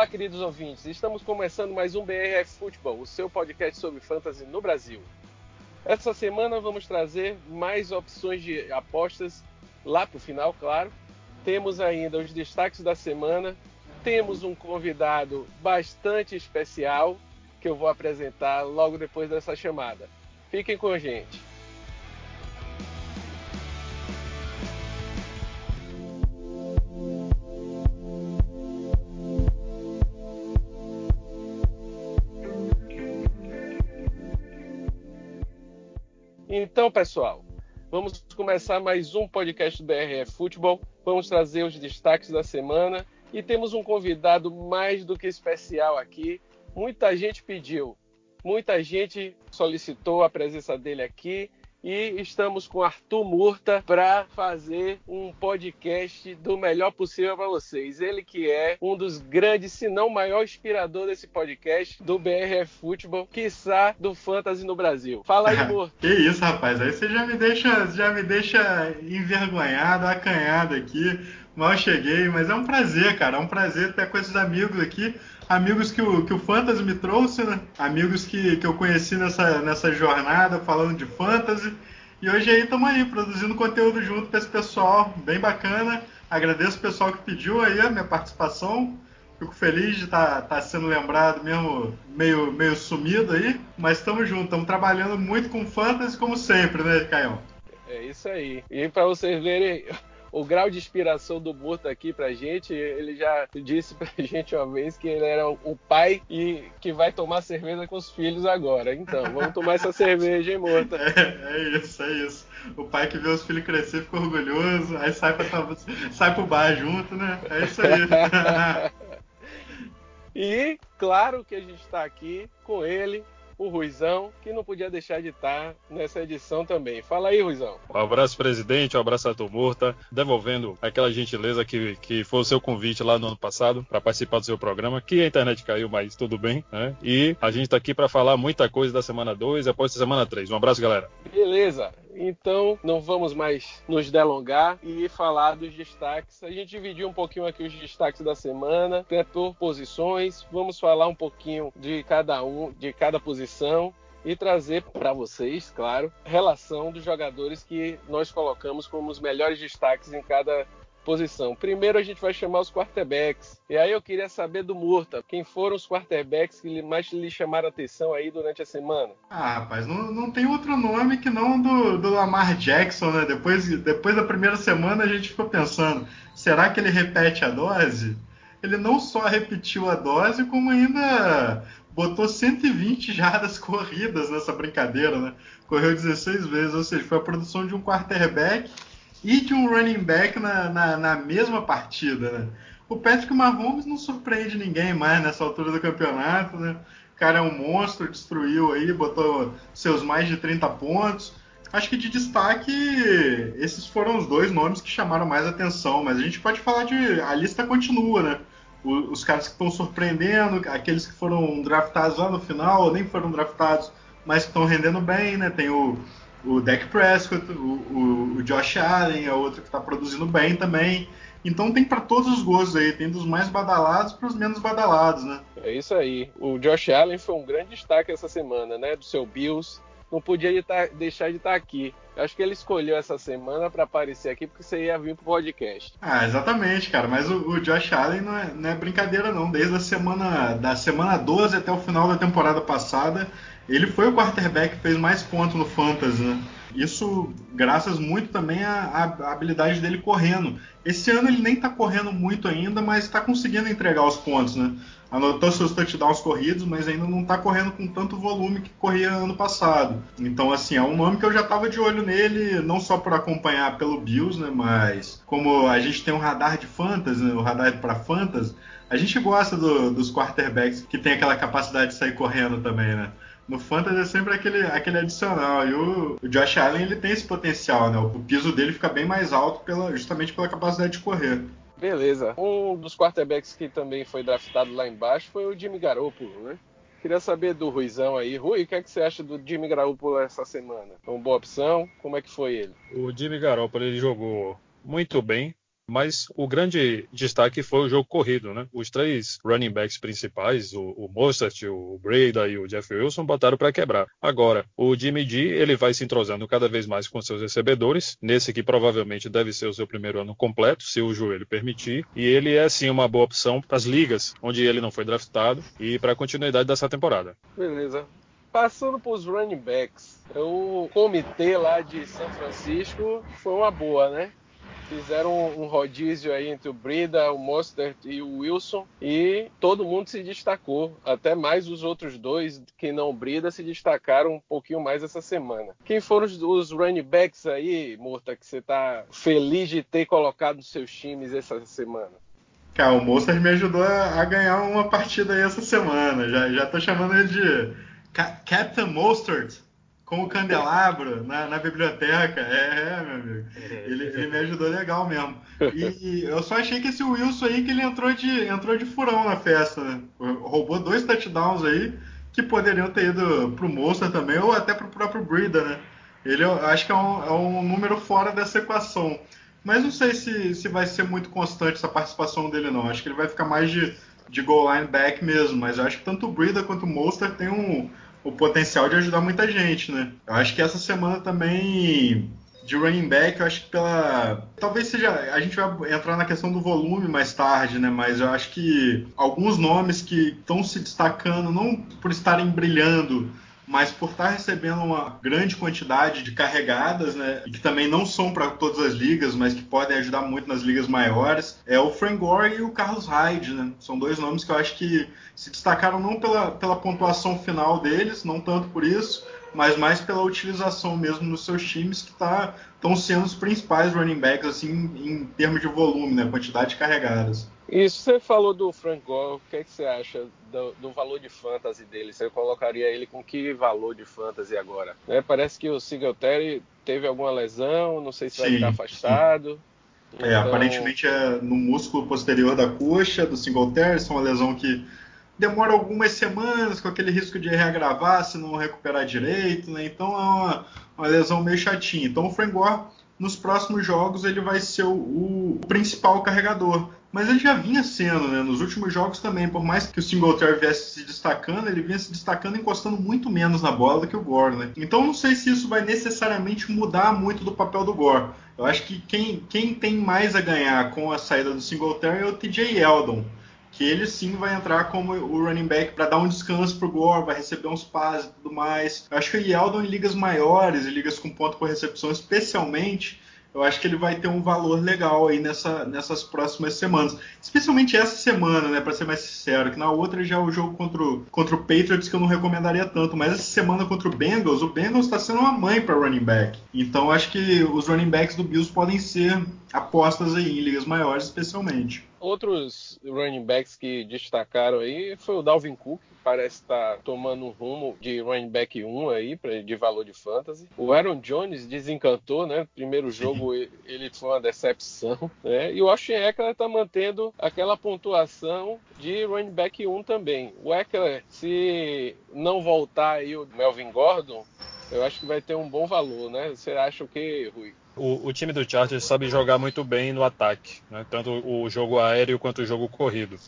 Olá, queridos ouvintes. Estamos começando mais um BRF Futebol, o seu podcast sobre fantasy no Brasil. Essa semana vamos trazer mais opções de apostas lá para o final, claro. Temos ainda os destaques da semana. Temos um convidado bastante especial que eu vou apresentar logo depois dessa chamada. Fiquem com a gente. Então, pessoal, vamos começar mais um podcast do BRF Futebol. Vamos trazer os destaques da semana e temos um convidado mais do que especial aqui. Muita gente pediu, muita gente solicitou a presença dele aqui e estamos com Arthur Murta para fazer um podcast do melhor possível para vocês. Ele que é um dos grandes, se não maior inspirador desse podcast do BRF Futebol, quiçá do Fantasy no Brasil. Fala aí, Murta. que isso, rapaz. Aí você já me deixa, já me deixa envergonhado, acanhado aqui. Mal cheguei, mas é um prazer, cara. É um prazer ter com esses amigos aqui amigos que o, que o Fantasy me trouxe, né? Amigos que, que eu conheci nessa, nessa jornada falando de Fantasy. E hoje aí estamos aí, produzindo conteúdo junto com esse pessoal, bem bacana. Agradeço o pessoal que pediu aí a minha participação. Fico feliz de estar tá, tá sendo lembrado mesmo meio, meio sumido aí. Mas estamos juntos, estamos trabalhando muito com Fantasy como sempre, né, Caio? É isso aí. E para vocês verem, o grau de inspiração do Murta aqui pra gente. Ele já disse pra gente uma vez que ele era o pai e que vai tomar cerveja com os filhos agora. Então, vamos tomar essa cerveja, hein, Murta? É, é isso, é isso. O pai que vê os filhos crescer fica orgulhoso, aí sai, pra, sai pro bar junto, né? É isso aí. e claro que a gente está aqui com ele, o Ruizão, que não podia deixar de estar nessa edição também. Fala aí, Ruizão. Um abraço, presidente, um abraço a Murta, devolvendo aquela gentileza que, que foi o seu convite lá no ano passado para participar do seu programa, que a internet caiu, mas tudo bem, né? E a gente está aqui para falar muita coisa da semana 2 e após a semana 3. Um abraço, galera. Beleza. Então, não vamos mais nos delongar e falar dos destaques. A gente dividiu um pouquinho aqui os destaques da semana, por posições. Vamos falar um pouquinho de cada um, de cada posição e trazer para vocês, claro, relação dos jogadores que nós colocamos como os melhores destaques em cada posição. Primeiro a gente vai chamar os quarterbacks. E aí eu queria saber do Murta, quem foram os quarterbacks que mais lhe chamaram atenção aí durante a semana? Ah, rapaz, não, não tem outro nome que não do, do Lamar Jackson, né? Depois, depois da primeira semana a gente ficou pensando, será que ele repete a dose? Ele não só repetiu a dose, como ainda botou 120 jardas corridas nessa brincadeira, né? Correu 16 vezes, ou seja, foi a produção de um quarterback e de um running back na, na, na, mesma partida, né? O Patrick Mahomes não surpreende ninguém mais nessa altura do campeonato, né? O cara é um monstro, destruiu aí, botou seus mais de 30 pontos. Acho que de destaque, esses foram os dois nomes que chamaram mais atenção, mas a gente pode falar de. A lista continua, né? os caras que estão surpreendendo, aqueles que foram draftados lá no final, ou nem foram draftados, mas que estão rendendo bem, né? Tem o, o Dak Prescott, o, o, o Josh Allen é outro que está produzindo bem também. Então tem para todos os gostos aí, tem dos mais badalados para os menos badalados, né? É isso aí. O Josh Allen foi um grande destaque essa semana, né? Do seu Bills. Não podia deixar de estar aqui. Acho que ele escolheu essa semana para aparecer aqui porque você ia vir pro podcast. Ah, exatamente, cara. Mas o, o Josh Allen não é, não é, brincadeira, não. Desde a semana da semana 12 até o final da temporada passada, ele foi o quarterback que fez mais pontos no Fantasy, né? Isso graças muito também à, à, habilidade dele correndo. Esse ano ele nem está correndo muito ainda, mas está conseguindo entregar os pontos, né? Anotou seus touchdowns corridos, mas ainda não está correndo com tanto volume que corria ano passado. Então, assim, é um nome que eu já estava de olho nele, não só por acompanhar pelo Bills, né? Mas como a gente tem um radar de fantasy, né, o radar para fantasy, a gente gosta do, dos quarterbacks que tem aquela capacidade de sair correndo também, né? No Fantasy é sempre aquele, aquele adicional. E o, o, Josh Allen ele tem esse potencial, né? O, o piso dele fica bem mais alto pela, justamente pela capacidade de correr. Beleza. Um dos quarterbacks que também foi draftado lá embaixo foi o Jimmy Garoppolo, né? Queria saber do Ruizão aí. Rui, o que, é que você acha do Jimmy Garoppolo essa semana? É uma boa opção? Como é que foi ele? O Jimmy Garoppolo ele jogou muito bem, Mas o grande destaque foi o jogo corrido, né? Os três running backs principais, o, o Mostert, o Breda e o Jeff Wilson, botaram para quebrar. Agora, o Jimmy G, ele vai se entrosando cada vez mais com seus recebedores, nesse que provavelmente deve ser o seu primeiro ano completo, se o joelho permitir, e ele é sim uma boa opção para as ligas onde ele não foi draftado e para a continuidade dessa temporada. Beleza. Passando para os running backs, o comitê lá de São Francisco foi uma boa, né? Fizeram um rodízio aí entre o Brida, o Mostert e o Wilson e todo mundo se destacou. Até mais os outros dois, que não Brida, se destacaram um pouquinho mais essa semana. Quem foram os, os running backs aí, Murta, que você está feliz de ter colocado nos seus times essa semana? Cara, o Mostert me ajudou a, a ganhar uma partida aí essa semana. Já, já tô chamando ele de Captain Mustard com o candelabro na, na biblioteca. É, é, meu amigo. Ele, ele, me ajudou legal mesmo. E eu só achei que esse Wilson aí que ele entrou de, entrou de furão na festa, né? Roubou dois touchdowns aí que poderiam ter ido pro Monster também ou até pro próprio Brida, né? Ele eu acho que é um, é um número fora dessa equação. Mas não sei se, se vai ser muito constante essa participação dele, não. Acho que ele vai ficar mais de de goal line back mesmo, mas eu acho que tanto o Brida quanto o Monster tem um, o potencial de ajudar muita gente, né? Eu acho que essa semana também de running back, eu acho que pela. Talvez seja. A gente vai entrar na questão do volume mais tarde, né? Mas eu acho que alguns nomes que estão se destacando, não por estarem brilhando mas por estar recebendo uma grande quantidade de carregadas, né, e que também não são para todas as ligas, mas que podem ajudar muito nas ligas maiores, é o Frank Gore e o Carlos Hyde, né? São dois nomes que eu acho que se destacaram não pela, pela pontuação final deles, não tanto por isso, mas mais pela utilização mesmo nos seus times que estão sendo os principais running backs assim em termos de volume, né, quantidade de carregadas. Isso você falou do Frank Gore, o que, é que você acha do, do, valor de fantasy dele? Você colocaria ele com que valor de fantasy agora? Né? Parece que o Singletary teve alguma lesão, não sei se sim, vai ficar afastado. Então... É, aparentemente é no músculo posterior da coxa do Singletary, isso é uma lesão que demora algumas semanas com aquele risco de reagravar se não recuperar direito, né? Então é uma, uma lesão meio chatinha. Então o Frank Gore, nos próximos jogos, ele vai ser o, o principal carregador mas ele já vinha sendo, né? Nos últimos jogos também, por mais que o Singletary viesse se destacando, ele vinha se destacando encostando muito menos na bola do que o Gore, né? Então não sei se isso vai necessariamente mudar muito do papel do Gore. Eu acho que quem, quem tem mais a ganhar com a saída do Singletary é o TJ Eldon, que ele sim vai entrar como o running back para dar um descanso pro Gore, vai receber uns passes e tudo mais. Eu acho que o Eldon em ligas maiores, em ligas com ponto por recepção especialmente, eu acho que ele vai ter um valor legal aí nessa, nessas próximas semanas. Especialmente essa semana, né? Para ser mais sincero, que na outra já é o jogo contra o, contra o Patriots que eu não recomendaria tanto. Mas essa semana contra o Bengals, o Bengals está sendo uma mãe para running back. Então acho que os running backs do Bills podem ser apostas aí em ligas maiores, especialmente. Outros running backs que destacaram aí foi o Dalvin Cook, parece estar tá tomando um rumo de running back 1 aí, de valor de fantasy. O Aaron Jones desencantou, né? Primeiro jogo ele foi uma decepção, né? E o Austin Eckler está mantendo aquela pontuação de running back 1 também. O Eckler, se não voltar aí o Melvin Gordon, eu acho que vai ter um bom valor, né? Você acha o que, Rui? O, o, time do Chargers sabe jogar muito bem no ataque, né? tanto o jogo aéreo quanto o jogo corrido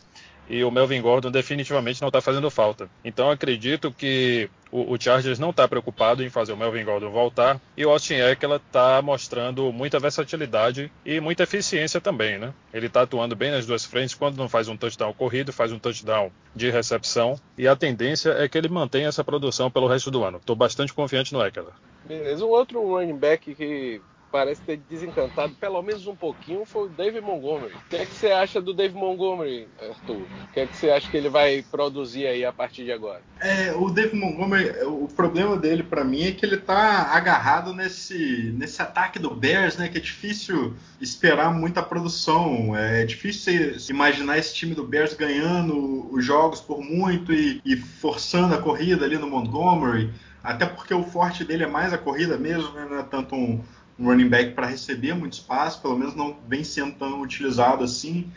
e o Melvin Gordon definitivamente não está fazendo falta. Então acredito que o, o Chargers não está preocupado em fazer o Melvin Gordon voltar e o Austin Eckler está mostrando muita versatilidade e muita eficiência também, né? Ele está atuando bem nas duas frentes quando não faz um touchdown corrido, faz um touchdown de recepção e a tendência é que ele mantenha essa produção pelo resto do ano. Estou bastante confiante no Eckler. Beleza, um outro running back que parece ter desencantado pelo menos um pouquinho foi o David Montgomery. O que é que você acha do David Montgomery, Arthur? O que é que você acha que ele vai produzir aí a partir de agora? É, o David Montgomery, o problema dele para mim é que ele tá agarrado nesse, nesse ataque do Bears, né? Que é difícil esperar muita produção. É difícil imaginar esse time do Bears ganhando os jogos por muito e, e forçando a corrida ali no Montgomery. Até porque o forte dele é mais a corrida mesmo, né? É tanto um, running back para receber muito espaço, pelo menos não vem sendo tão utilizado assim.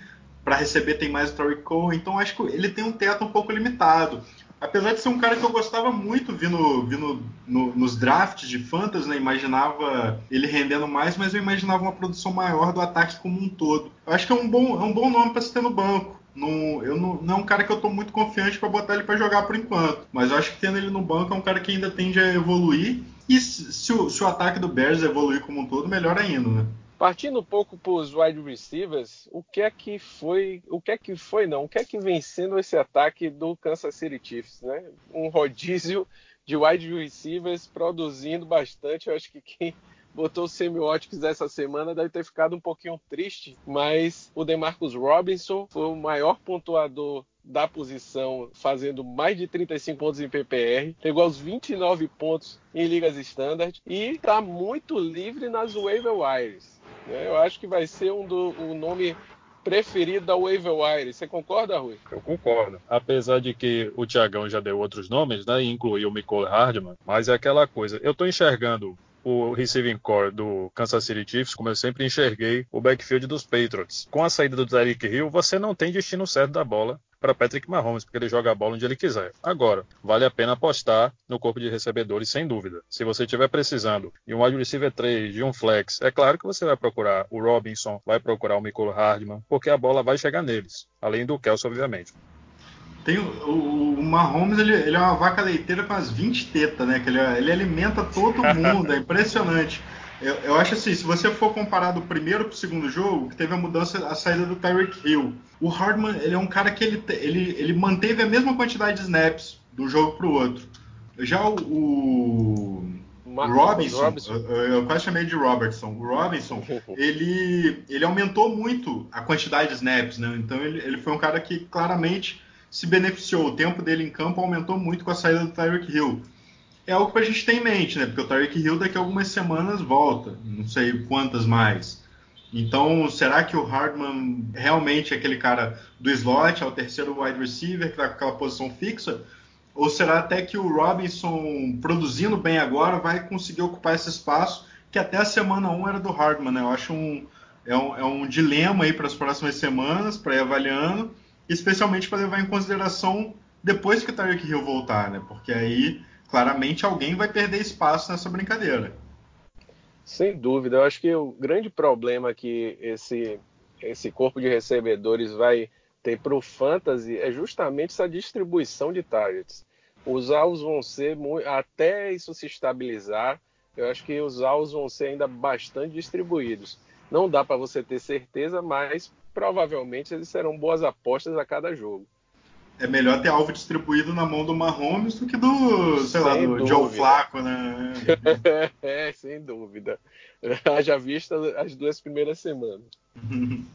Para receber tem mais o Tariq Cole, então acho que ele tem um teto um pouco limitado. apesar de ser um cara que eu gostava muito vindo, vindo no, nos drafts de fantasy, né? Imaginava ele rendendo mais, mas eu imaginava uma produção maior do ataque como um todo. Eu acho que é um bom, é um bom nome para se ter no banco. Não, eu não, não é um cara que eu estou muito confiante para botar ele para jogar por enquanto. Mas eu acho que tendo ele no banco é um cara que ainda tende a evoluir. E se, o, se o ataque do Bears evoluir como um todo, melhor ainda, né? Partindo um pouco para os wide receivers, o que é que foi, o que é que foi não, o que é que vem sendo esse ataque do Kansas City Chiefs, né? Um rodízio de wide receivers produzindo bastante. Eu acho que quem botou o semióticos essa semana deve ter ficado um pouquinho triste, mas o DeMarcus Robinson foi o maior pontuador da posição, fazendo mais de 35 pontos em PPR, pegou aos 29 pontos em ligas standard e está muito livre nas waiver wires. Né? Eu acho que vai ser um do o nome preferido da waiver wire. Você concorda, Rui? Eu concordo. Apesar de que o Tiagão já deu outros nomes, né? Incluiu o Nicole Hardman, mas é aquela coisa. Eu estou enxergando o receiving core do Kansas City Chiefs, como eu sempre enxerguei o backfield dos Patriots. Com a saída do Tyreek Hill, você não tem destino certo da bola para Patrick Mahomes, porque ele joga a bola onde ele quiser. Agora, vale a pena apostar no corpo de recebedores, sem dúvida. Se você estiver precisando de um wide receiver 3, de um flex, é claro que você vai procurar o Robinson, vai procurar o Michael Hardman, porque a bola vai chegar neles, além do Kelsey, obviamente. Tem o, o Mahomes, ele, ele, é uma vaca leiteira com as 20 tetas, né? Que ele, ele alimenta todo mundo, é impressionante. Eu, eu, acho assim, se você for comparar do primeiro para o segundo jogo, que teve a mudança, a saída do Tyreek Hill. O Hardman, ele é um cara que ele, ele, ele manteve a mesma quantidade de snaps do jogo para o outro. Já o, o Robinson, Robinson. Eu, eu, quase chamei de Robertson. O Robinson, ele, ele aumentou muito a quantidade de snaps, né? Então ele, ele foi um cara que claramente se beneficiou. O tempo dele em campo aumentou muito com a saída do Tyreek Hill. É algo para a gente ter em mente, né? Porque o Tyreek Hill daqui a algumas semanas volta, não sei quantas mais. Então, será que o Hardman realmente é aquele cara do slot, é o terceiro wide receiver, que está com aquela posição fixa? Ou será até que o Robinson, produzindo bem agora, vai conseguir ocupar esse espaço que até a semana 1 era do Hardman? Né? Eu acho um, é, um, é um dilema aí para as próximas semanas, para ir avaliando especialmente para levar em consideração depois que o Tyreek Hill voltar, né? Porque aí claramente alguém vai perder espaço nessa brincadeira. Sem dúvida, eu acho que o grande problema que esse esse corpo de recebedores vai ter para o fantasy é justamente essa distribuição de targets. Os alvos vão ser até isso se estabilizar. Eu acho que os alvos vão ser ainda bastante distribuídos. Não dá para você ter certeza, mas provavelmente eles serão boas apostas a cada jogo. É melhor ter alvo distribuído na mão do Mahomes do que do, sei sem lá, do dúvida. Joe Flaco, né? é, sem dúvida. Haja vista as duas primeiras semanas.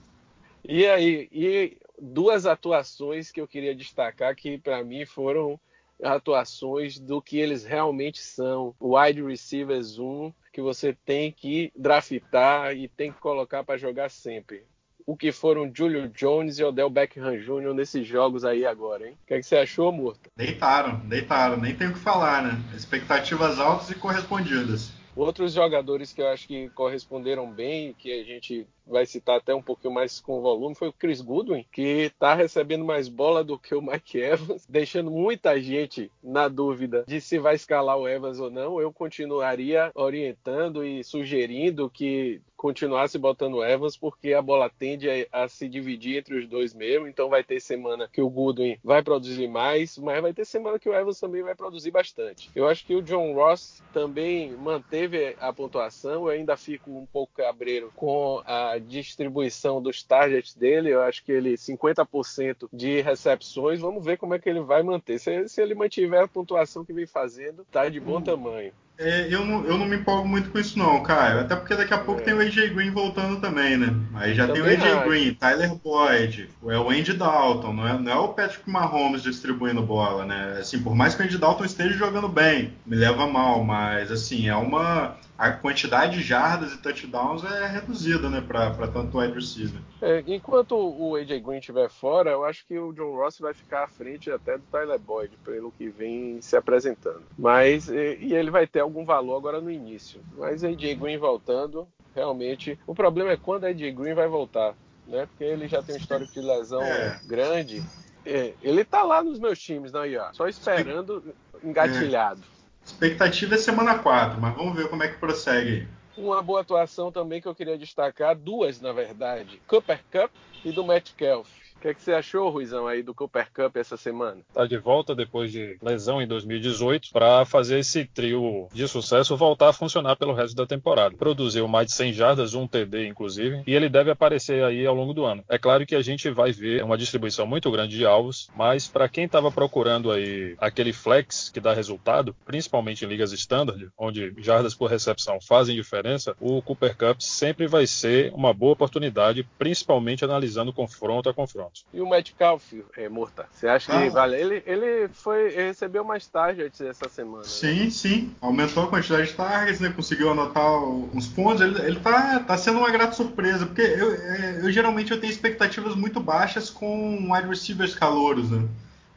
e aí, e duas atuações que eu queria destacar que para mim foram atuações do que eles realmente são. O wide receivers 1 que você tem que draftar e tem que colocar para jogar sempre o que foram Julio Jones e Odell Beckham Jr. nesses jogos aí agora, hein? O que, é que você achou, Murta? Deitaram, deitaram, nem tem o que falar, né? Expectativas altas e correspondidas. Outros jogadores que eu acho que corresponderam bem, que a gente vai citar até um pouquinho mais com volume, foi o Chris Goodwin, que está recebendo mais bola do que o Mike Evans, deixando muita gente na dúvida de se vai escalar o Evans ou não. Eu continuaria orientando e sugerindo que continuasse botando Evans, porque a bola tende a, a, se dividir entre os dois mesmo. Então vai ter semana que o Goodwin vai produzir mais, mas vai ter semana que o Evans também vai produzir bastante. Eu acho que o John Ross também manteve a pontuação. Eu ainda fico um pouco cabreiro com a distribuição dos targets dele. Eu acho que ele 50% de recepções. Vamos ver como é que ele vai manter. Se, se ele mantiver a pontuação que vem fazendo, tá de bom hum. tamanho. É, eu, não, eu não me empolgo muito com isso não, Caio. Até porque daqui a pouco é. tem o AJ Green voltando também, né? Aí já também tem o AJ acho. Green, Tyler Boyd, é o Andy Dalton, não é, não é o Patrick Mahomes distribuindo bola, né? Assim, por mais que o Andy Dalton esteja jogando bem, me leva mal, mas assim, é uma a quantidade de jardas e touchdowns é reduzida, né, para tanto wide receiver. É, enquanto o AJ Green estiver fora, eu acho que o John Ross vai ficar à frente até do Tyler Boyd, pelo que vem se apresentando. Mas e, e ele vai ter algum valor agora no início. Mas AJ Green voltando, realmente, o problema é quando a AJ Green vai voltar, né? Porque ele já tem um histórico de lesão é. grande É, ele tá lá nos meus times, não, ó, só esperando engatilhado. É. Expectativa é semana 4, mas vamos ver como é que prossegue. Uma boa atuação também que eu queria destacar, duas na verdade, Cooper Cup e do Matt Kelf. O que, é que você achou, Ruizão, aí do Cooper Cup essa semana? Tá de volta depois de lesão em 2018 para fazer esse trio de sucesso voltar a funcionar pelo resto da temporada. Produziu mais de 100 jardas, um TD inclusive, e ele deve aparecer aí ao longo do ano. É claro que a gente vai ver uma distribuição muito grande de alvos, mas para quem estava procurando aí aquele flex que dá resultado, principalmente em ligas standard, onde jardas por recepção fazem diferença, o Cooper Cup sempre vai ser uma boa oportunidade, principalmente analisando confronto a confronto. E o Metcalf, é, Morta? Você acha ah. que vale? Ele, ele foi ele recebeu mais targets essa semana. Né? Sim, né? sim. Aumentou a quantidade de targets, né? Conseguiu anotar uns pontos. Ele, ele tá, tá sendo uma grata surpresa, porque eu, é, eu geralmente eu tenho expectativas muito baixas com wide receivers calouros, né?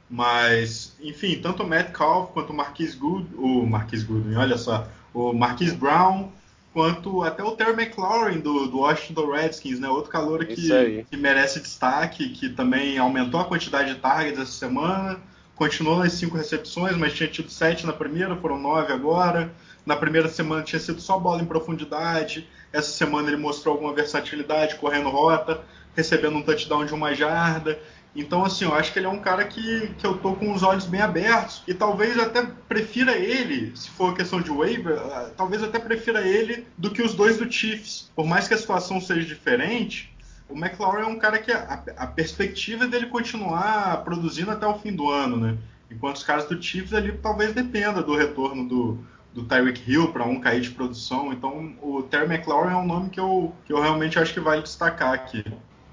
Mas, enfim, tanto o Metcalf quanto o Marquis Good, o Marquis Good, olha só, o Marquis Brown quanto até o Terry McLaurin do, do Washington Redskins, né? Outro calor que, que merece destaque, que também aumentou a quantidade de targets essa semana, continuou nas cinco recepções, mas tinha tido sete na primeira, foram nove agora. Na primeira semana tinha sido só bola em profundidade. Essa semana ele mostrou alguma versatilidade, correndo rota, recebendo um touchdown de uma jarda. Então, assim, eu acho que ele é um cara que, que eu tô com os olhos bem abertos e talvez até prefira ele, se for questão de waiver, ah, talvez até prefira ele do que os dois do Chiefs. Por mais que a situação seja diferente, o McLaurin é um cara que a, a perspectiva dele continuar produzindo até o fim do ano, né? Enquanto os caras do Chiefs ali talvez dependa do retorno do, do Tyreek Hill para um cair de produção. Então, o Terry McLaurin é um nome que eu, que eu realmente acho que vale destacar aqui.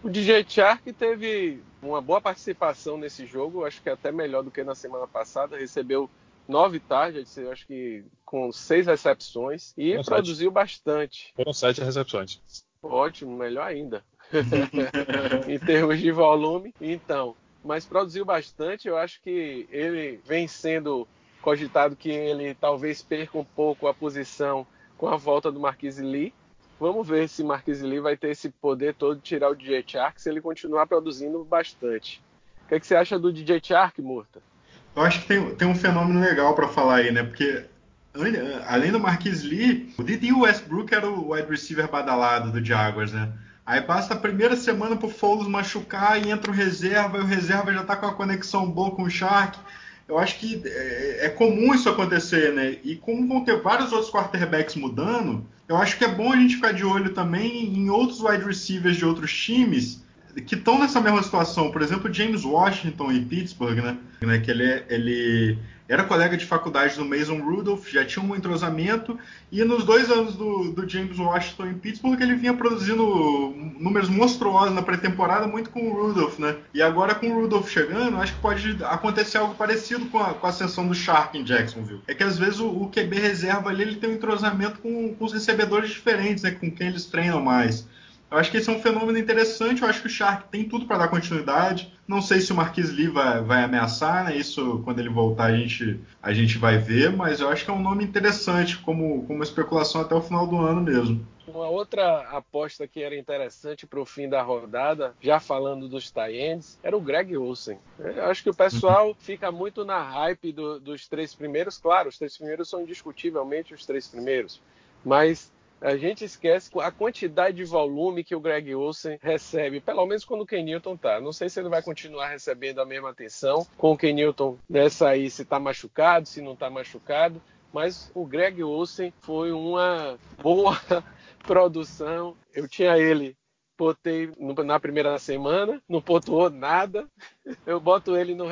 O DJ Chark teve uma boa participação nesse jogo, acho que é até melhor do que na semana passada. Recebeu nove targets, acho que com seis recepções e Foram produziu sete. bastante. Foram sete recepções. Ótimo, melhor ainda. em termos de volume, então. Mas produziu bastante, eu acho que ele vem sendo cogitado que ele talvez perca um pouco a posição com a volta do Marquise Lee, Vamos ver se Marquis Lee vai ter esse poder todo de tirar o DJ Chark se ele continuar produzindo bastante. O que, é que você acha do DJ Chark, Murta? Eu acho que tem, tem um fenômeno legal para falar aí, né? Porque além do Marquis Lee, o Didi Westbrook era o wide receiver badalado do Jaguars, né? Aí passa a primeira semana pro Foles machucar e entra o reserva, e o reserva já tá com a conexão boa com o Shark. Eu acho que é, é comum isso acontecer, né? E como vão ter vários outros quarterbacks mudando, eu acho que é bom a gente ficar de olho também em outros wide receivers de outros times que estão nessa mesma situação. Por exemplo, James Washington em Pittsburgh, né? Que ele, é, ele era colega de faculdade do Mason Rudolph, já tinha um entrosamento, e nos dois anos do, do James Washington em Pittsburgh ele vinha produzindo números monstruosos na pré-temporada, muito com o Rudolph, né? E agora com o Rudolph chegando, acho que pode acontecer algo parecido com a, com a ascensão do Shark em Jacksonville. É que às vezes o, o QB reserva ali ele tem um entrosamento com, com os recebedores diferentes, né? Com quem eles treinam mais. Eu acho que esse é um fenômeno interessante. Eu acho que o Shark tem tudo para dar continuidade. Não sei se o Marquis Lee vai, vai, ameaçar, né? Isso, quando ele voltar, a gente, a gente vai ver. Mas eu acho que é um nome interessante, como, como especulação até o final do ano mesmo. Uma outra aposta que era interessante para o fim da rodada, já falando dos Tyends, era o Greg Olsen. Eu acho que o pessoal uhum. fica muito na hype do, dos três primeiros. Claro, os três primeiros são indiscutivelmente os três primeiros. Mas a gente esquece a quantidade de volume que o Greg Olsen recebe, pelo menos quando o Ken Newton tá. Não sei se ele vai continuar recebendo a mesma atenção com o Ken Newton nessa aí, se tá machucado, se não tá machucado, mas o Greg Olsen foi uma boa produção. Eu tinha ele botei na primeira semana, não pontuou nada. Eu boto ele no,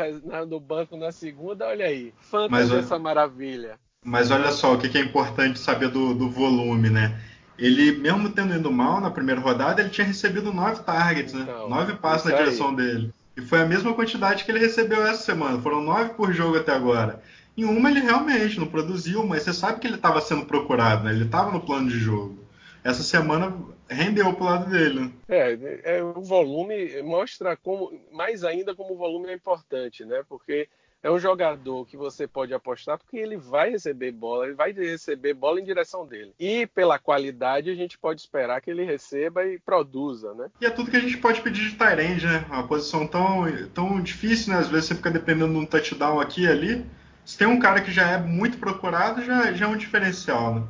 no banco na segunda, olha aí. Fantasia essa maravilha. Mas olha só, o que é importante saber do, do volume, né? Ele, mesmo tendo ido mal na primeira rodada, ele tinha recebido nove targets, né? Então, nove passos na direção dele. E foi a mesma quantidade que ele recebeu essa semana. Foram nove por jogo até agora. Em uma ele realmente não produziu, mas você sabe que ele estava sendo procurado, né? Ele estava no plano de jogo. Essa semana rendeu pro lado dele. Né? É, é, o volume mostra como, mais ainda como o volume é importante, né? Porque é um jogador que você pode apostar porque ele vai receber bola, ele vai receber bola em direção dele. E pela qualidade, a gente pode esperar que ele receba e produza, né? E é tudo que a gente pode pedir de Tyrande, né? Uma posição tão, tão difícil, né? Às vezes você fica dependendo de um touchdown aqui e ali. Se tem um cara que já é muito procurado, já, já é um diferencial, né?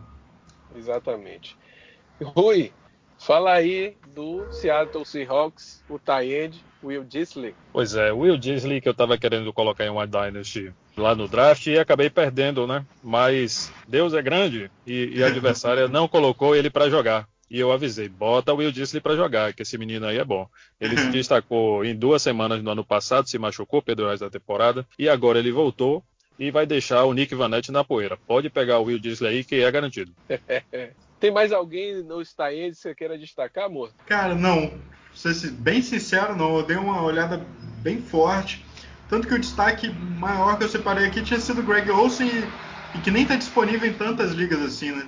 Exatamente. Rui, fala aí do Seattle Seahawks, o Tyrande, Will Disley. Pois é, Will Disley que eu estava querendo colocar em uma Dynasty lá no draft e acabei perdendo, né? Mas Deus é grande e, e a adversária não colocou ele para jogar. E eu avisei, bota o Will Disley para jogar, que esse menino aí é bom. Ele se destacou em duas semanas no ano passado, se machucou, perdeu o resto da temporada, e agora ele voltou e vai deixar o Nick Vanette na poeira. Pode pegar o Will Disley aí, que é garantido. Tem mais alguém no Staend que você queira destacar, amor? Cara, não ser bem sincero, não. Eu dei uma olhada bem forte. Tanto que o destaque maior que eu separei aqui tinha sido Greg Olsen e, que nem está disponível em tantas ligas assim, né?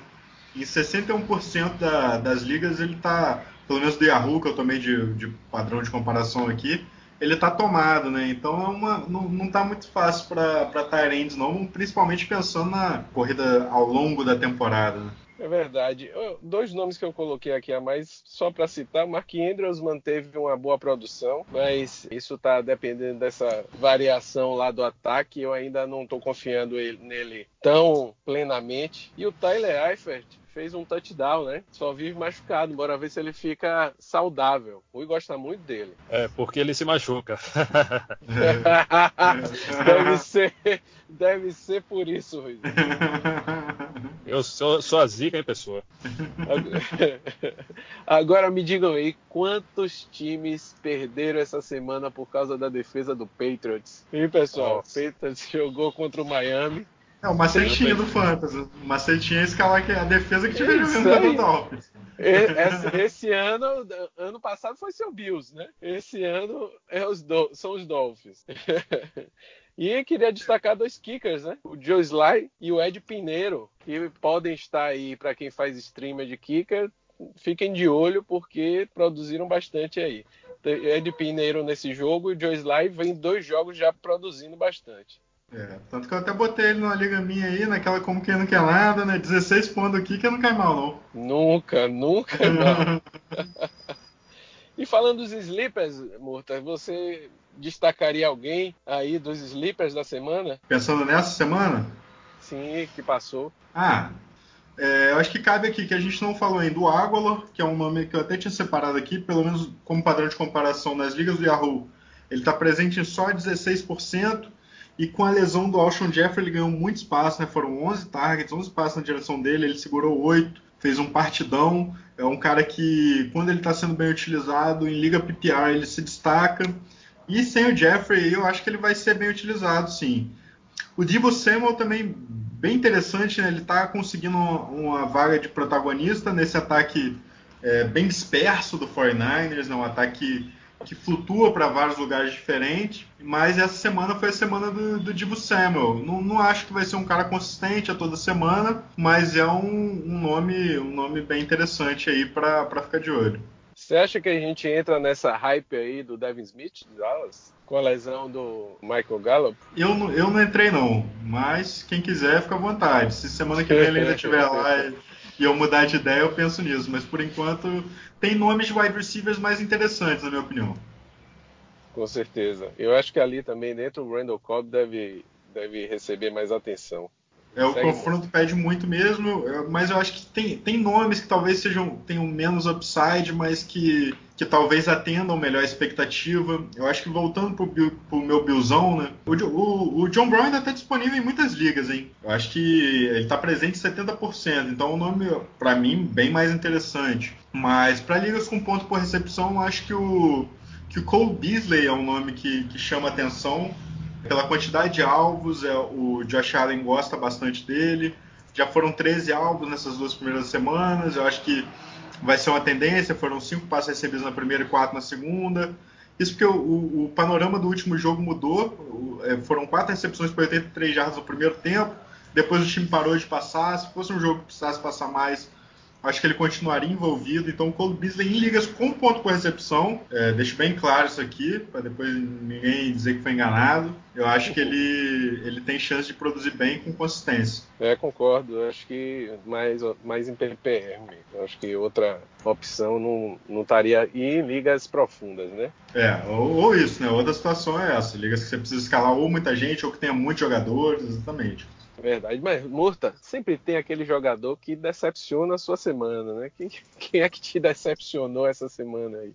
Em 61% da, das ligas ele está, pelo menos do Yahoo, que eu tomei de, de padrão de comparação aqui, ele está tomado, né? Então é uma, não, não tá muito fácil para Tyrands, não, principalmente pensando na corrida ao longo da temporada. Né? É verdade. Dois nomes que eu coloquei aqui a mais, só para citar, Mark Andrews manteve uma boa produção, mas isso está dependendo dessa variação lá do ataque. Eu ainda não estou confiando nele tão plenamente. E o Tyler Eifert fez um touchdown, né? Só vive machucado, bora ver se ele fica saudável. O Rui gosta muito dele. É, porque ele se machuca. deve ser, deve ser por isso, Rui. Eu sou, sou a zica em pessoa. Agora me digam aí, quantos times perderam essa semana por causa da defesa do Patriots? E pessoal, o Patriots jogou contra o Miami. É o macetinho do Fantasy. O macetinho é escalar a defesa que tiver jogando no Dolphins. Esse, esse, ano, ano passado foi seu Bills, né? Esse ano é os do, são os Dolphins. E queria destacar dois kickers, né? O Joe Sly e o Ed Pineiro, que podem estar aí para quem faz streamer de kicker. Fiquem de olho porque produziram bastante aí. Ed Pineiro nesse jogo e o Joe Sly vem dois jogos já produzindo bastante. É, tanto que eu até botei ele numa liga minha aí, naquela como quem não quer nada, né? 16 pontos aqui que não cai mal, não. Nunca, nunca não. E falando dos sleepers, Murta, você destacaria alguém aí dos sleepers da semana? Pensando nessa semana? Sim, que passou. Ah, é, eu acho que cabe aqui que a gente não falou ainda do Águalo, que é um nome que eu até tinha separado aqui, pelo menos como padrão de comparação nas ligas do Yahoo. Ele está presente em só 16%, e com a lesão do Alshon Jeffrey ele ganhou muito espaço, né? Foram 11 targets, 11 passos na direção dele, ele segurou 8, fez um partidão. É um cara que, quando ele está sendo bem utilizado, em liga PPR ele se destaca. E sem o Jeffrey, eu acho que ele vai ser bem utilizado, sim. O Divo Samuel também bem interessante, né? Ele está conseguindo uma, vaga de protagonista nesse ataque é, bem disperso do 49ers, né? um ataque que flutua para vários lugares diferentes. Mas essa semana foi a semana do, do Divo Samuel. Não, não, acho que vai ser um cara consistente a toda semana, mas é um, um nome, um nome bem interessante aí para ficar de olho. Você acha que a gente entra nessa hype aí do Devin Smith de Dallas? Com a lesão do Michael Gallup? Eu não, eu não entrei não, mas quem quiser fica à vontade. Se semana que vem ele ainda estiver lá e, eu mudar de ideia, eu penso nisso. Mas por enquanto tem nomes de wide receivers mais interessantes, na minha opinião. Com certeza. Eu acho que ali também dentro o Randall Cobb deve, deve receber mais atenção. É, o confronto pede muito mesmo, mas eu acho que tem, tem nomes que talvez sejam tenham menos upside, mas que, que talvez atendam melhor a expectativa. Eu acho que voltando pro, pro meu Billzão, né? O, o, o, John Brown ainda está disponível em muitas ligas, hein? Eu acho que ele está presente em 70%, então é um nome, para mim, bem mais interessante. Mas para ligas com ponto por recepção, eu acho que o, que o Cole Beasley é um nome que, que chama atenção pela quantidade de alvos, é, o Josh Allen gosta bastante dele. Já foram 13 alvos nessas duas primeiras semanas. Eu acho que vai ser uma tendência. Foram cinco passos recebidos na primeira e quatro na segunda. Isso porque o, o, panorama do último jogo mudou. É, foram quatro recepções por 83 jardas no primeiro tempo. Depois o time parou de passar. Se fosse um jogo que precisasse passar mais, acho que ele continuaria envolvido. Então, o Cole Beasley em ligas com ponto por recepção, é, deixo bem claro isso aqui, para depois ninguém dizer que foi enganado. Eu acho que ele, ele tem chance de produzir bem com consistência. É, concordo. Eu acho que mais, mais em PPR. Eu acho que outra opção não, não estaria em ligas profundas, né? É, ou, ou, isso, né? Outra situação é essa. Ligas que você precisa escalar ou muita gente ou que tenha muitos jogadores, exatamente. Verdade, mas Murta, sempre tem aquele jogador que decepciona a sua semana, né? Quem, quem é que te decepcionou essa semana aí?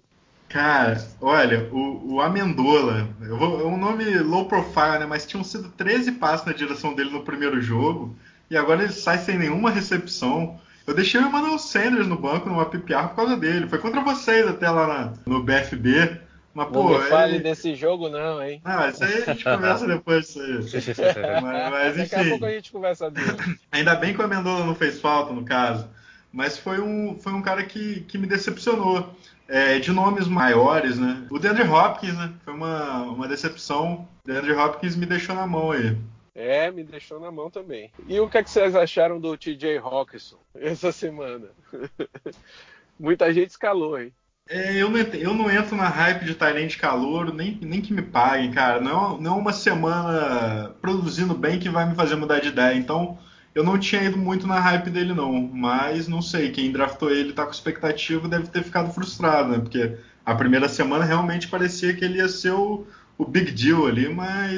Cara, olha, o, o Amendola, vou, é um nome low profile, né? Mas tinham sido 13 passos na direção dele no primeiro jogo, e agora ele sai sem nenhuma recepção. Eu deixei o Emmanuel Sanders no banco numa PPR por causa dele. Foi contra vocês até lá na, no BFB. Mas, não pô, me fale ele... desse jogo, não, hein? Não, isso aí a gente conversa depois. Isso aí. mas, mas, Daqui a pouco a gente conversa dele. Ainda bem que o Amendola não fez falta, no caso. Mas foi um, foi um cara que, que me decepcionou. É, de nomes maiores, né? O DeAndre Hopkins, né? Foi uma, uma decepção. O DeAndre Hopkins me deixou na mão aí. É, me deixou na mão também. E o que, é que vocês acharam do TJ Hawkinson essa semana? Muita gente escalou, hein? É, eu, não, eu não entro na hype de Tyrande calor, nem, nem que me paguem, cara. Não, não é uma semana produzindo bem que vai me fazer mudar de ideia. Então, eu não tinha ido muito na hype dele, não. Mas não sei, quem draftou ele tá com expectativa deve ter ficado frustrado, né? Porque a primeira semana realmente parecia que ele ia ser o, o big deal ali, mas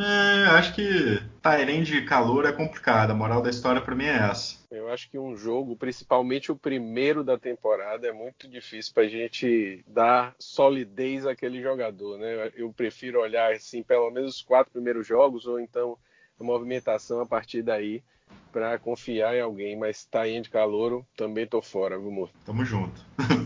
é, acho que Tyrande calor é complicado. A moral da história para mim é essa. Eu acho que um jogo, principalmente o primeiro da temporada, é muito difícil para a gente dar solidez àquele jogador, né? Eu prefiro olhar assim, pelo menos os quatro primeiros jogos, ou então a movimentação a partir daí para confiar em alguém, mas tá de calouro, também tô fora, viu, amor? Tamo junto.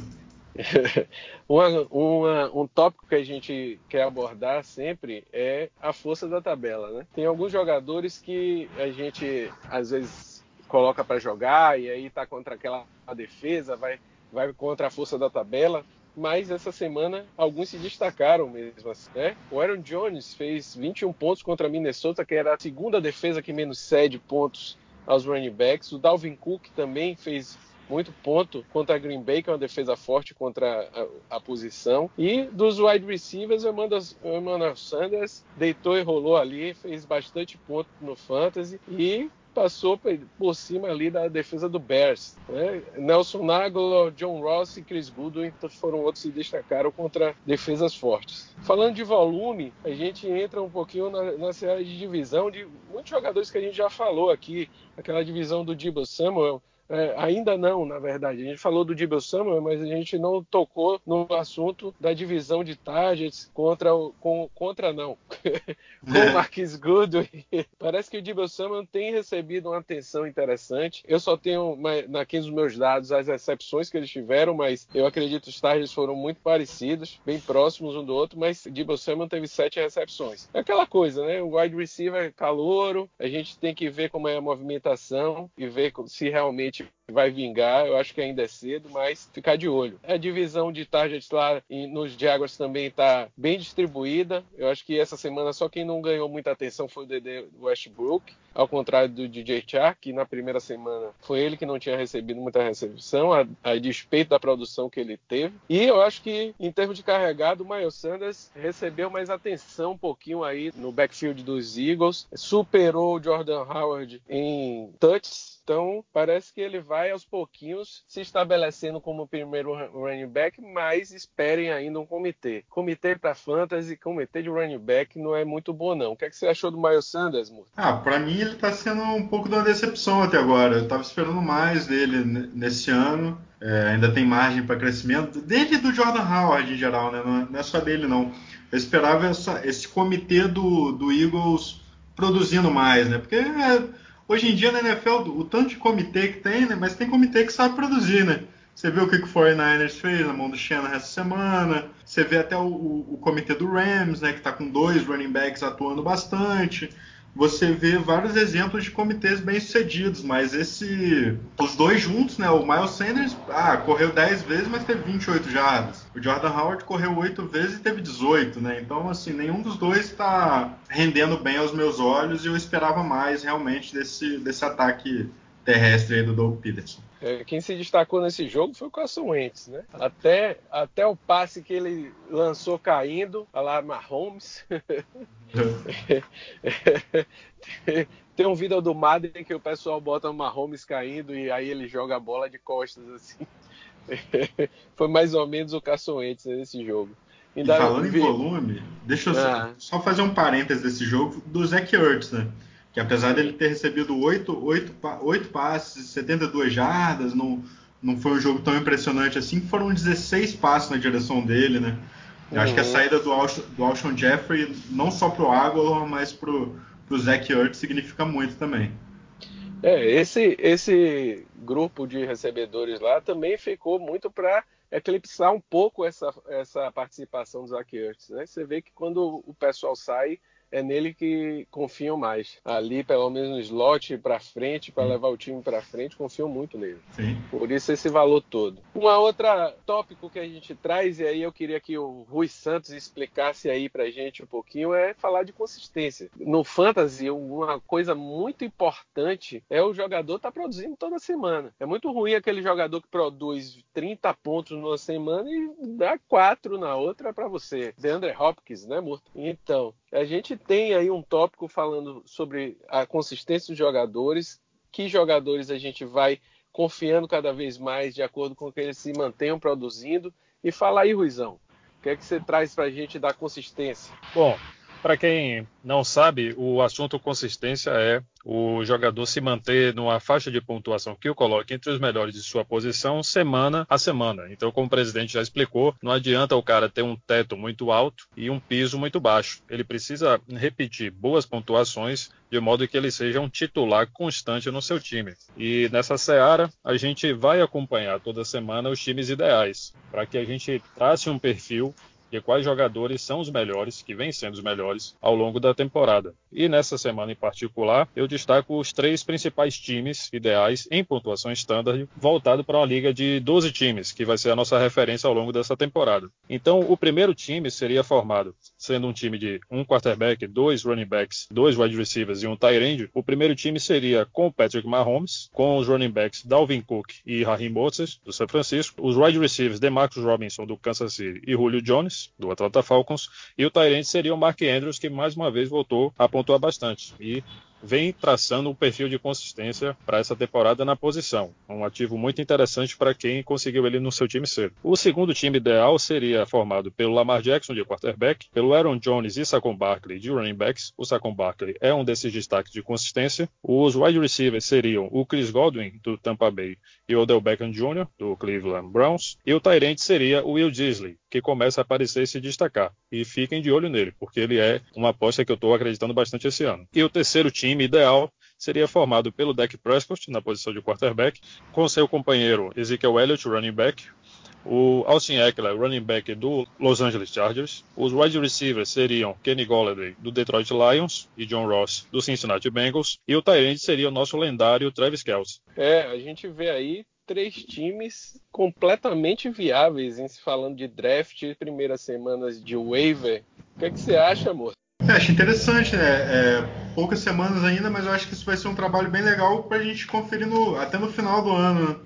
uma, uma, um tópico que a gente quer abordar sempre é a força da tabela, né? Tem alguns jogadores que a gente às vezes coloca para jogar e aí tá contra aquela defesa, vai, vai contra a força da tabela. Mas essa semana alguns se destacaram mesmo assim, né? O Aaron Jones fez 21 pontos contra a Minnesota, que era a segunda defesa que menos cede pontos aos running backs. O Dalvin Cook também fez muito ponto contra a Green Bay, que é uma defesa forte contra a, a posição. E dos wide receivers, o Emmanuel Sanders deitou e rolou ali, fez bastante ponto no fantasy e passou por cima ali da defesa do Bears. Né? Nelson Nagel, John Ross e Chris Goodwin foram outros que se destacaram contra defesas fortes. Falando de volume, a gente entra um pouquinho na, na série de divisão de muitos jogadores que a gente já falou aqui, aquela divisão do Debo Samuel, é, ainda não, na verdade. A gente falou do Dibble Samuel, mas a gente não tocou no assunto da divisão de targets contra o, com, contra não, com o Marquis Goodwin. Parece que o Dibble Samuel tem recebido uma atenção interessante. Eu só tenho aqui nos meus dados as exceções que eles tiveram, mas eu acredito que os targets foram muito parecidos, bem próximos um do outro, mas Dibble Samuel teve sete recepções. É aquela coisa, né? O wide receiver é calouro, a gente tem que ver como é a movimentação e ver se realmente ничего vai vingar. Eu acho que ainda é cedo, mas ficar de olho. A divisão de targets lá nos Jaguars também está bem distribuída. Eu acho que essa semana só quem não ganhou muita atenção foi o DD Westbrook, ao contrário do DJ Chark, que na primeira semana foi ele que não tinha recebido muita recepção, a, a despeito da produção que ele teve. E eu acho que, em termos de carregado, o Miles Sanders recebeu mais atenção um pouquinho aí no backfield dos Eagles, superou o Jordan Howard em touches então, parece que ele vai aos pouquinhos se estabelecendo como primeiro running back, mas esperem ainda um comitê. Comitê para fantasy, comitê de running back não é muito bom não. O que, é que você achou do Miles Sanders, Murta? Ah, para mim ele está sendo um pouco de uma decepção até agora. Eu estava esperando mais dele nesse ano. É, ainda tem margem para crescimento. Dele e do Jordan Howard em geral, né? Não é só dele não. Eu esperava essa, esse comitê do, do Eagles produzindo mais, né? Porque é, Hoje em dia na NFL, o tanto de comitê que tem, né? Mas tem comitê que sabe produzir, né? Você vê o que, que o 49ers fez na mão do Shannon essa semana. Você vê até o, o, o comitê do Rams, né? Que está com dois running backs atuando bastante você vê vários exemplos de comitês bem-sucedidos, mas esse os dois juntos, né, o Miles Sanders, ah, correu 10 vezes, mas teve 28 jardas. O Jordan Howard correu 8 vezes e teve 18, né? Então, assim, nenhum dos dois está rendendo bem aos meus olhos e eu esperava mais realmente desse desse ataque terrestre aí do Doug Peterson. É, quem se destacou nesse jogo foi o Carson Wentz, né? Até, até o passe que ele lançou caindo, a lá Mahomes. Tem um vídeo do Madden que o pessoal bota o Mahomes caindo e aí ele joga a bola de costas assim. foi mais ou menos o Carson Wentz nesse jogo. E falando em volume, deixa eu ah. só, só fazer um parênteses desse jogo do Zach Ertz, né? Que apesar dele ter recebido 8, 8, 8 passes, 72 jardas, não, não foi um jogo tão impressionante assim, foram 16 passes na direção dele, né? Eu uhum. acho que a uhum. saída do, Alshon, do Alshon Jeffrey, não só pro Aguilar, mas pro, pro Zach Ertz, significa muito também. É, esse, esse grupo de recebedores lá também ficou muito para eclipsar um pouco essa, essa participação do Zach Ertz, né? Você vê que quando o pessoal sai, é nele que confiam mais. Ali, pelo menos no slot para frente, para levar o time para frente, confiam muito nele. Sim. Por isso esse valor todo. Uma outra tópico que a gente traz e aí eu queria que o Rui Santos explicasse aí para gente um pouquinho é falar de consistência. No fantasy, uma coisa muito importante é o jogador estar tá produzindo toda semana. É muito ruim aquele jogador que produz 30 pontos numa semana e dá 4 na outra para você. DeAndre Hopkins, né, Murto? Então, a gente tem aí um tópico falando sobre a consistência dos jogadores, que jogadores a gente vai confiando cada vez mais de acordo com que eles se mantenham produzindo. E fala aí, Ruizão, o que é que você traz para a gente da consistência? Bom, para quem não sabe, o assunto consistência é o jogador se manter numa faixa de pontuação que o coloque entre os melhores de sua posição semana a semana. Então, como o presidente já explicou, não adianta o cara ter um teto muito alto e um piso muito baixo. Ele precisa repetir boas pontuações de modo que ele seja um titular constante no seu time. E nessa seara, a gente vai acompanhar toda semana os times ideais, para que a gente trace um perfil de quais jogadores são os melhores, que vêm sendo os melhores ao longo da temporada. E nessa semana em particular, eu destaco os três principais times ideais em pontuação standard, voltado para uma liga de 12 times, que vai ser a nossa referência ao longo dessa temporada. Então, o primeiro time seria formado, sendo um time de um quarterback, dois running backs, dois wide receivers e um tight end. O primeiro time seria com Patrick Mahomes, com os running backs Dalvin Cook e Raheem Mostert, do São Francisco, os wide receivers DeMarcus Robinson, do Kansas City, e Julio Jones, do Atlanta Falcons, e o Tyrant seria o Mark Andrews, que mais uma vez voltou a pontuar bastante. E vem traçando um perfil de consistência para essa temporada na posição. Um ativo muito interessante para quem conseguiu ele no seu time cedo. O segundo time ideal seria formado pelo Lamar Jackson de quarterback, pelo Aaron Jones e Saquon Barkley de running backs. O Saquon Barkley é um desses destaques de consistência. Os wide receivers seriam o Chris Godwin do Tampa Bay e o Odell Beckham Jr. do Cleveland Browns. E o Tyrant seria o Will Disley, que começa a aparecer e se destacar. E fiquem de olho nele, porque ele é uma aposta que eu estou acreditando bastante esse ano. E o terceiro time ideal seria formado pelo Dak Prescott na posição de quarterback, com seu companheiro Ezekiel Elliott, running back, o Austin Eckler, running back do Los Angeles Chargers. Os wide receivers seriam Kenny Golladay, do Detroit Lions, e John Ross, do Cincinnati Bengals. E o Tyrande seria o nosso lendário Travis Kelce. É, a gente vê aí três times completamente viáveis em se falando de draft, primeiras semanas de waiver. O que, é que você acha, amor? É, acho interessante, né? É, poucas semanas ainda, mas eu acho que isso vai ser um trabalho bem legal para a gente conferir no, até no final do ano. Né?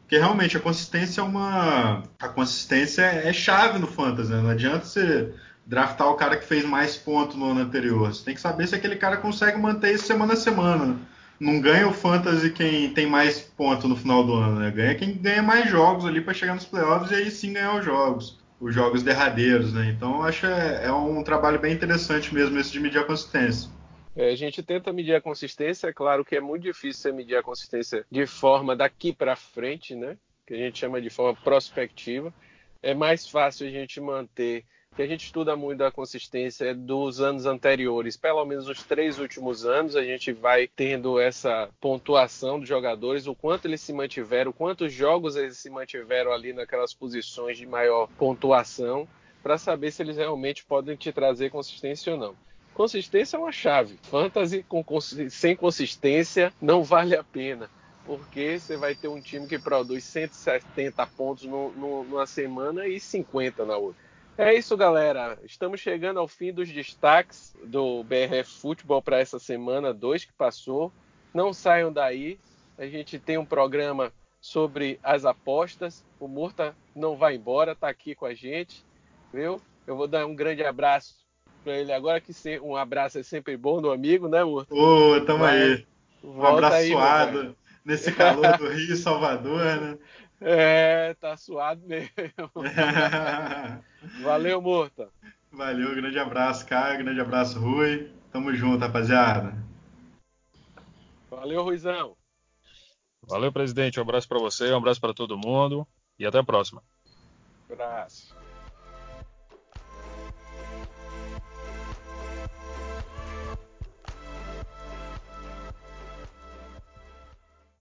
Porque realmente a consistência é uma. A consistência é chave no Fantasy, né? Não adianta você draftar o cara que fez mais pontos no ano anterior. Você tem que saber se aquele cara consegue manter isso semana a semana. Não ganha o fantasy quem tem mais pontos no final do ano, né? Ganha quem ganha mais jogos ali para chegar nos playoffs e aí sim ganhar os jogos, os jogos derradeiros, né? Então acho é, é um trabalho bem interessante mesmo esse de medir a consistência. É, a gente tenta medir a consistência, é claro que é muito difícil você medir a consistência de forma daqui para frente, né? Que a gente chama de forma prospectiva. É mais fácil a gente manter que a gente estuda muito da consistência dos anos anteriores, pelo menos os três últimos anos, a gente vai tendo essa pontuação dos jogadores, o quanto eles se mantiveram, quantos jogos eles se mantiveram ali naquelas posições de maior pontuação, para saber se eles realmente podem te trazer consistência ou não. Consistência é uma chave. Fantasy com, sem consistência não vale a pena porque você vai ter um time que produz 170 pontos no, no, numa semana e 50 na outra. É isso, galera. Estamos chegando ao fim dos destaques do BRF Futebol para essa semana 2 que passou. Não saiam daí. A gente tem um programa sobre as apostas. O Murta não vai embora, está aqui com a gente, viu? Eu vou dar um grande abraço para ele agora, que um abraço é sempre bom do amigo, né, Murta? Ô, oh, tamo aí. Um abraço aí, nesse calor do Rio Salvador, né? É, tá suado mesmo. Valeu, Murta. Valeu, grande abraço, cara. Grande abraço, Rui. Tamo junto, rapaziada. Valeu, Ruizão. Valeu, presidente. Um abraço para você, um abraço para todo mundo e até a próxima. Um abraço.